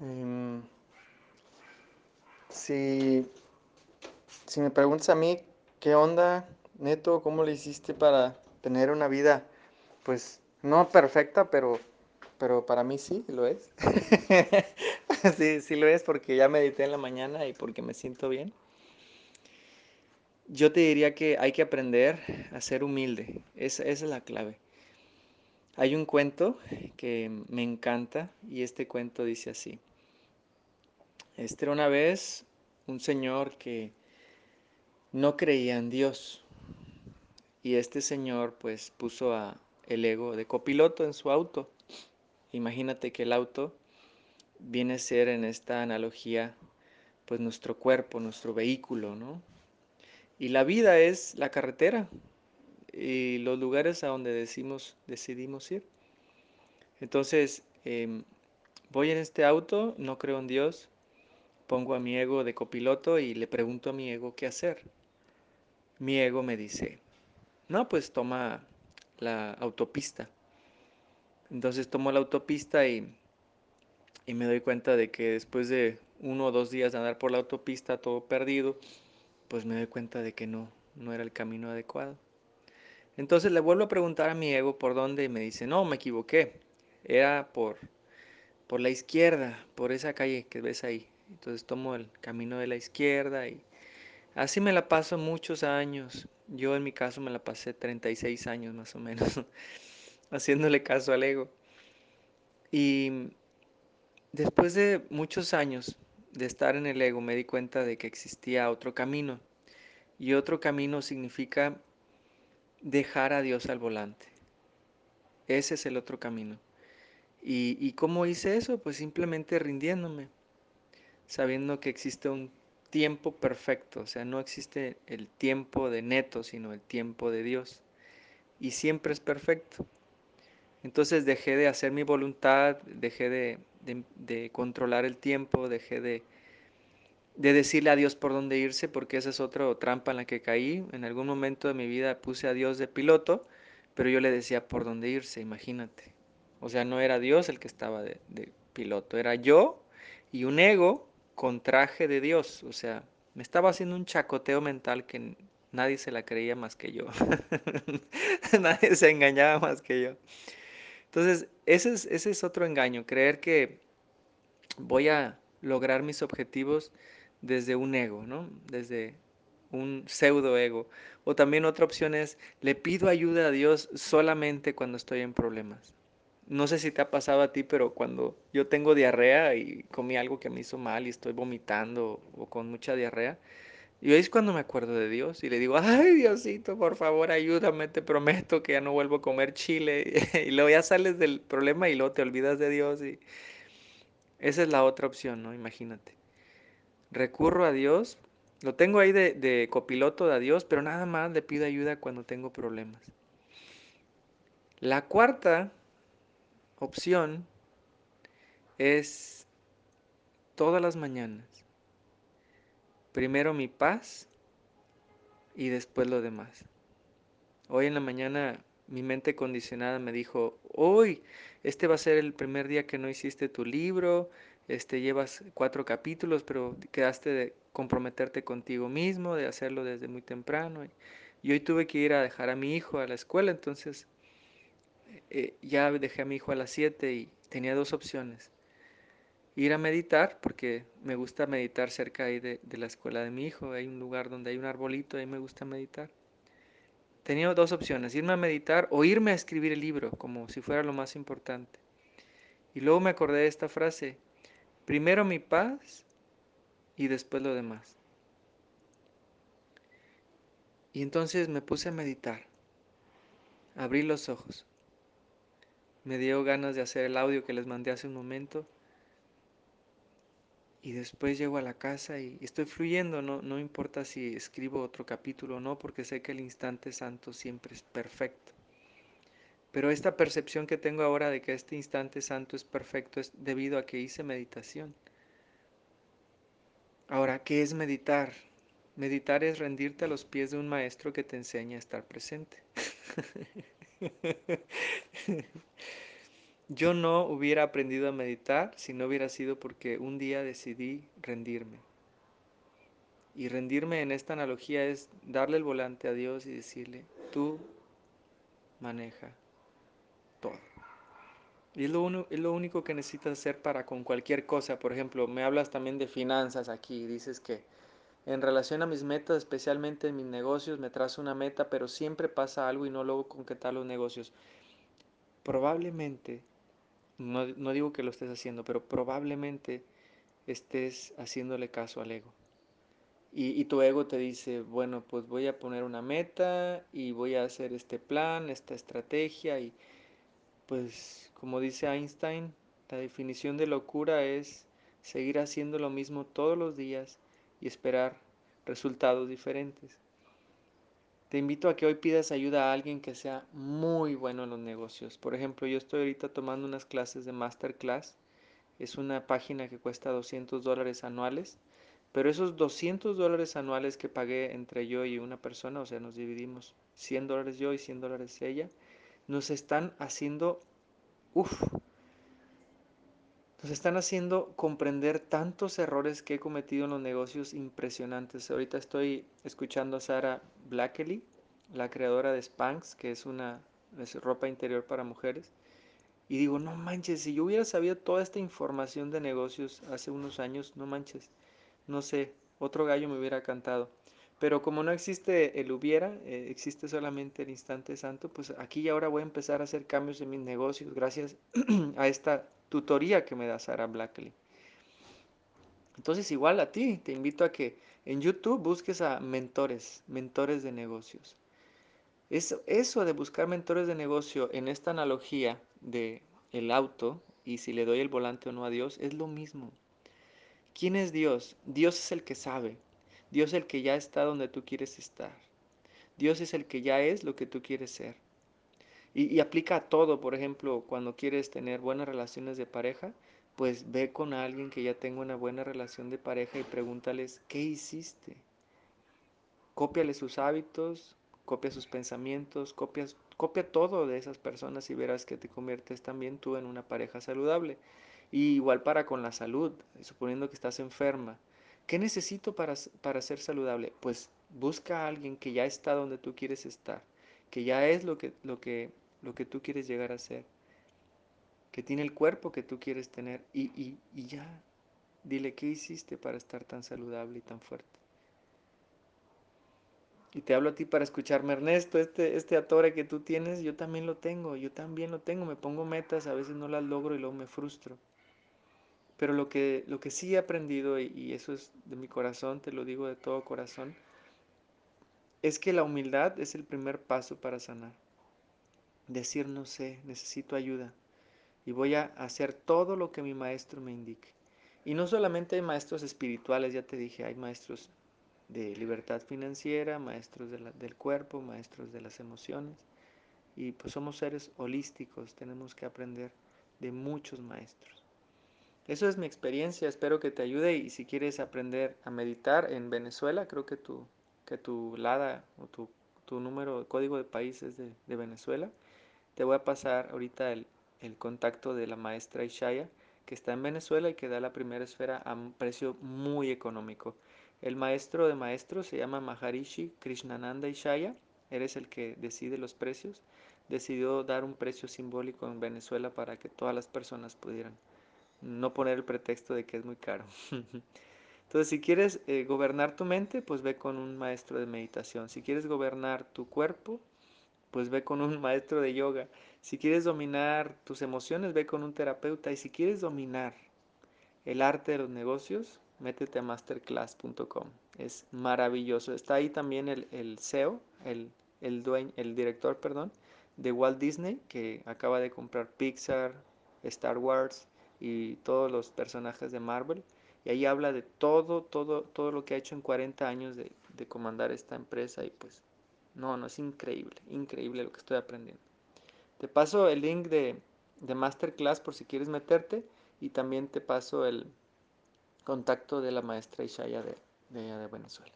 Em, si, si me preguntas a mí, ¿qué onda, Neto? ¿Cómo le hiciste para tener una vida, pues, no perfecta, pero, pero para mí sí lo es? Sí, sí lo es porque ya medité en la mañana y porque me siento bien. Yo te diría que hay que aprender a ser humilde. Esa, esa es la clave. Hay un cuento que me encanta y este cuento dice así. Este era una vez un señor que no creía en Dios y este señor pues puso a el ego de copiloto en su auto. Imagínate que el auto viene a ser en esta analogía pues nuestro cuerpo, nuestro vehículo, ¿no? Y la vida es la carretera y los lugares a donde decimos, decidimos ir. Entonces, em, voy en este auto, no creo en Dios, pongo a mi ego de copiloto y le pregunto a mi ego qué hacer. Mi ego me dice, no, pues toma la autopista. Entonces tomo la autopista y, y me doy cuenta de que después de uno o dos días de andar por la autopista todo perdido, pues me doy cuenta de que no, no era el camino adecuado. Entonces le vuelvo a preguntar a mi ego por dónde y me dice, no, me equivoqué. Era por, por la izquierda, por esa calle que ves ahí. Entonces tomo el camino de la izquierda y así me la paso muchos años. Yo en mi caso me la pasé 36 años más o menos, haciéndole caso al ego. Y después de muchos años de estar en el ego me di cuenta de que existía otro camino. Y otro camino significa dejar a Dios al volante. Ese es el otro camino. ¿Y, y cómo hice eso? Pues simplemente rindiéndome, sabiendo que existe un tiempo perfecto, o sea, no existe el tiempo de neto, sino el tiempo de Dios. Y siempre es perfecto. Entonces dejé de hacer mi voluntad, dejé de, de, de controlar el tiempo, dejé de, de decirle a Dios por dónde irse, porque esa es otra trampa en la que caí. En algún momento de mi vida puse a Dios de piloto, pero yo le decía por dónde irse, imagínate. O sea, no era Dios el que estaba de, piloto, era yo y un ego con traje de Dios. O sea, me estaba haciendo un chacoteo mental que nadie se la creía más que yo. nadie se engañaba más que yo. Entonces, ese es, ese es otro engaño, creer que voy a lograr mis objetivos desde un ego, ¿no? Desde un pseudo ego. O también otra opción es, le pido ayuda a Dios solamente cuando estoy en problemas. No sé si te ha pasado a ti, pero cuando yo tengo diarrea y comí algo que me hizo mal y estoy vomitando o con mucha diarrea, y es cuando me acuerdo de Dios y le digo, ay Diosito, por favor ayúdame, te prometo que ya no vuelvo a comer chile. y luego ya sales del problema y luego te olvidas de Dios. Y esa es la otra opción, ¿no? Imagínate recurro a Dios, lo tengo ahí de, copiloto de Dios, pero nada más le pido ayuda cuando tengo problemas. La cuarta opción es todas las mañanas. Primero mi paz y después lo demás. Hoy en la mañana mi mente condicionada me dijo, hoy este va a ser el primer día que no hiciste tu libro, este, llevas cuatro capítulos, pero quedaste de comprometerte contigo mismo, de hacerlo desde muy temprano. Y hoy tuve que ir a dejar a mi hijo a la escuela, entonces eh, ya dejé a mi hijo a las 7 y tenía dos opciones. Ir a meditar, porque me gusta meditar cerca ahí de, de la escuela de mi hijo, hay un lugar donde hay un arbolito, ahí me gusta meditar. Tenía dos opciones, irme a meditar o irme a escribir el libro, como si fuera lo más importante. Y luego me acordé de esta frase, Primero mi paz y después lo demás. Y entonces me puse a meditar. Abrí los ojos. Me dio ganas de hacer el audio que les mandé hace un momento. Y después llego a la casa y estoy fluyendo, no, no importa si escribo otro capítulo o no, porque sé que el instante santo siempre es perfecto. Pero esta percepción que tengo ahora de que este instante santo es perfecto es debido a que hice meditación. Ahora, ¿qué es meditar? Meditar es rendirte a los pies de un maestro que te enseña a estar presente. Yo no hubiera aprendido a meditar si no hubiera sido porque un día decidí rendirme. Y rendirme en esta analogía es darle el volante a Dios y decirle, tú maneja. Y es lo, es lo único que necesitas hacer para con cualquier cosa. Por ejemplo, me hablas también de finanzas aquí. Dices que en relación a mis metas, especialmente en mis negocios, me trazo una meta, pero siempre pasa algo y no logro concretar los negocios. Probablemente, no, no digo que lo estés haciendo, pero probablemente estés haciéndole caso al ego. Y, y, tu ego te dice, bueno, pues voy a poner una meta y voy a hacer este plan, esta estrategia y pues como dice Einstein, la definición de locura es seguir haciendo lo mismo todos los días y esperar resultados diferentes. Te invito a que hoy pidas ayuda a alguien que sea muy bueno en los negocios. Por ejemplo, yo estoy ahorita tomando unas clases de masterclass. Es una página que cuesta 200 dólares anuales pero esos 200 dólares anuales que pagué entre yo y una persona, o sea, nos dividimos 100 dólares yo y 100 dólares ella, nos están haciendo, uff, nos están haciendo comprender tantos errores que he cometido en los negocios impresionantes. Ahorita estoy escuchando a Sara Blackley, la creadora de Spanx, que es una ropa interior para mujeres. Y digo, no manches, si yo hubiera sabido toda esta información de negocios hace unos años, no manches no sé, otro gallo me hubiera cantado. Pero como no existe el hubiera, eh, existe solamente el instante santo, pues aquí y ahora voy a empezar a hacer cambios en mis negocios gracias a esta tutoría que me da Sara Blackley. Entonces igual a ti, te invito a que en YouTube busques a mentores, mentores de negocios. Eso, eso de buscar mentores de negocio en esta analogía de el auto y si le doy el volante o no a Dios es lo mismo. ¿Quién es Dios? Dios es el que sabe. Dios el que ya está donde tú quieres estar. Dios es el que ya es lo que tú quieres ser. Y, aplica a todo, por ejemplo, cuando quieres tener buenas relaciones de pareja, pues ve con alguien que ya tenga una buena relación de pareja y pregúntales, ¿qué hiciste? Cópiale sus hábitos, copia sus pensamientos, copias, copia todo de esas personas y verás que te conviertes también tú en una pareja saludable. Y igual para con la salud, suponiendo que estás enferma. ¿Qué necesito para, para ser saludable? Pues busca a alguien que ya está donde tú quieres estar, que ya es lo que, lo que, lo que tú quieres llegar a ser, que tiene el cuerpo que tú quieres tener y, y, y ya, dile qué hiciste para estar tan saludable y tan fuerte. Y te hablo a ti para escucharme, Ernesto, este, este atore que tú tienes, yo también lo tengo, yo también lo tengo, me pongo metas, a veces no las logro y luego me frustro. Pero lo que, lo que sí he aprendido, y eso es de mi corazón, te lo digo de todo corazón, es que la humildad es el primer paso para sanar. Decir no sé, necesito ayuda y voy a hacer todo lo que mi maestro me indique. Y no solamente hay maestros espirituales, ya te dije, hay maestros de libertad financiera, maestros del cuerpo, maestros de las emociones. Y pues somos seres holísticos, tenemos que aprender de muchos maestros. Eso es mi experiencia, espero que te ayude y si quieres aprender a meditar en Venezuela, creo que tu, que tu LADA o tu, tu número, código de país es de, Venezuela, te voy a pasar ahorita el, el contacto de la maestra Ishaya que está en Venezuela y que da la primera esfera a un precio muy económico. El maestro de maestros se llama Maharishi Krishnananda Ishaya, eres el que decide los precios, decidió dar un precio simbólico en Venezuela para que todas las personas pudieran no poner el pretexto de que es muy caro. Entonces, si quieres eh, gobernar tu mente, pues ve con un maestro de meditación. Si quieres gobernar tu cuerpo, pues ve con un maestro de yoga. Si quieres dominar tus emociones, ve con un terapeuta. Y si quieres dominar el arte de los negocios, métete a masterclass.com. Es maravilloso. Está ahí también el, el CEO, el, el, dueño, el director, perdón, de Walt Disney, que acaba de comprar Pixar, Star Wars, y todos los personajes de Marvel. Y ahí habla de todo, todo, todo lo que ha hecho en 40 años de, de comandar esta empresa. Y pues, no, no, es increíble, increíble lo que estoy aprendiendo. Te paso el link de, de Masterclass por si quieres meterte. Y también te paso el contacto de la maestra Ishaya de, de, de Venezuela.